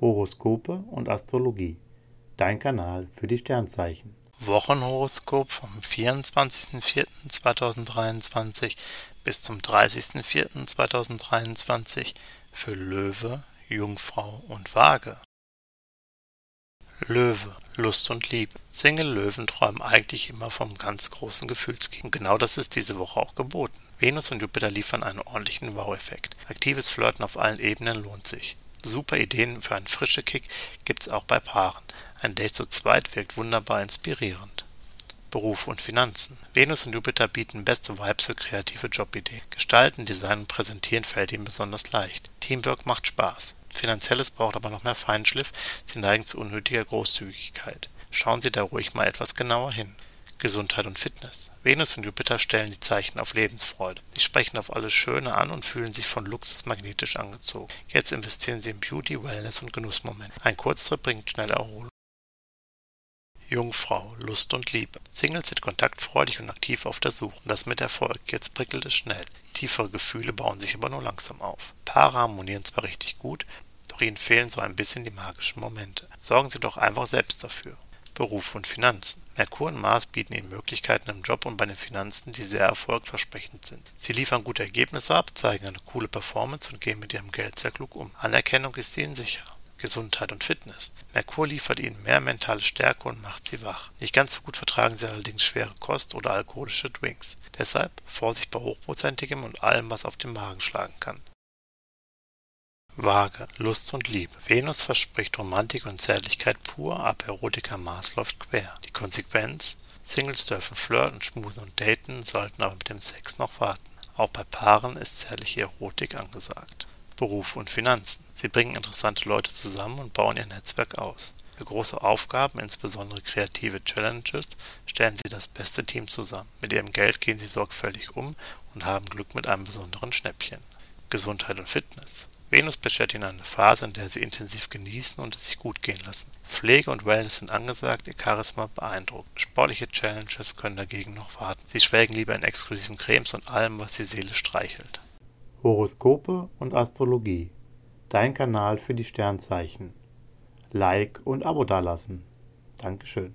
Horoskope und Astrologie. Dein Kanal für die Sternzeichen. Wochenhoroskop vom 24.04.2023 bis zum 30.04.2023 für Löwe, Jungfrau und Waage. Löwe, Lust und Liebe. Single-Löwen träumen eigentlich immer vom ganz großen Gefühlsgegen. Genau das ist diese Woche auch geboten. Venus und Jupiter liefern einen ordentlichen Wow-Effekt. Aktives Flirten auf allen Ebenen lohnt sich. Super Ideen für einen frischen Kick gibt's auch bei Paaren. Ein Date zu zweit wirkt wunderbar inspirierend. Beruf und Finanzen. Venus und Jupiter bieten beste Vibes für kreative Jobideen. Gestalten, Design und Präsentieren fällt ihnen besonders leicht. Teamwork macht Spaß. Finanzielles braucht aber noch mehr Feinschliff. Sie neigen zu unnötiger Großzügigkeit. Schauen Sie da ruhig mal etwas genauer hin. Gesundheit und Fitness. Venus und Jupiter stellen die Zeichen auf Lebensfreude. Sie sprechen auf alles Schöne an und fühlen sich von Luxus magnetisch angezogen. Jetzt investieren sie in Beauty, Wellness und Genussmomente. Ein Kurztrip bringt schnelle Erholung. Jungfrau, Lust und Liebe. Singles sind kontaktfreudig und aktiv auf der Suche. Das mit Erfolg. Jetzt prickelt es schnell. Tiefere Gefühle bauen sich aber nur langsam auf. Paare harmonieren zwar richtig gut, doch ihnen fehlen so ein bisschen die magischen Momente. Sorgen Sie doch einfach selbst dafür. Beruf und Finanzen. Merkur und Mars bieten Ihnen Möglichkeiten im Job und bei den Finanzen, die sehr erfolgversprechend sind. Sie liefern gute Ergebnisse ab, zeigen eine coole Performance und gehen mit Ihrem Geld sehr klug um. Anerkennung ist Ihnen sicher. Gesundheit und Fitness. Merkur liefert Ihnen mehr mentale Stärke und macht Sie wach. Nicht ganz so gut vertragen Sie allerdings schwere Kost oder alkoholische Drinks. Deshalb Vorsicht bei hochprozentigem und allem, was auf den Magen schlagen kann. Waage, Lust und Liebe. Venus verspricht Romantik und Zärtlichkeit pur, ab Erotika Mars läuft quer. Die Konsequenz? Singles dürfen flirten, schmusen und daten, sollten aber mit dem Sex noch warten. Auch bei Paaren ist zärtliche Erotik angesagt. Beruf und Finanzen. Sie bringen interessante Leute zusammen und bauen ihr Netzwerk aus. Für große Aufgaben, insbesondere kreative Challenges, stellen sie das beste Team zusammen. Mit ihrem Geld gehen sie sorgfältig um und haben Glück mit einem besonderen Schnäppchen. Gesundheit und Fitness. Venus beschert ihnen eine Phase, in der sie intensiv genießen und es sich gut gehen lassen. Pflege und Wellness sind angesagt, ihr Charisma beeindruckt. Sportliche Challenges können dagegen noch warten. Sie schwelgen lieber in exklusiven Cremes und allem, was die Seele streichelt. Horoskope und Astrologie. Dein Kanal für die Sternzeichen. Like und Abo dalassen. Dankeschön.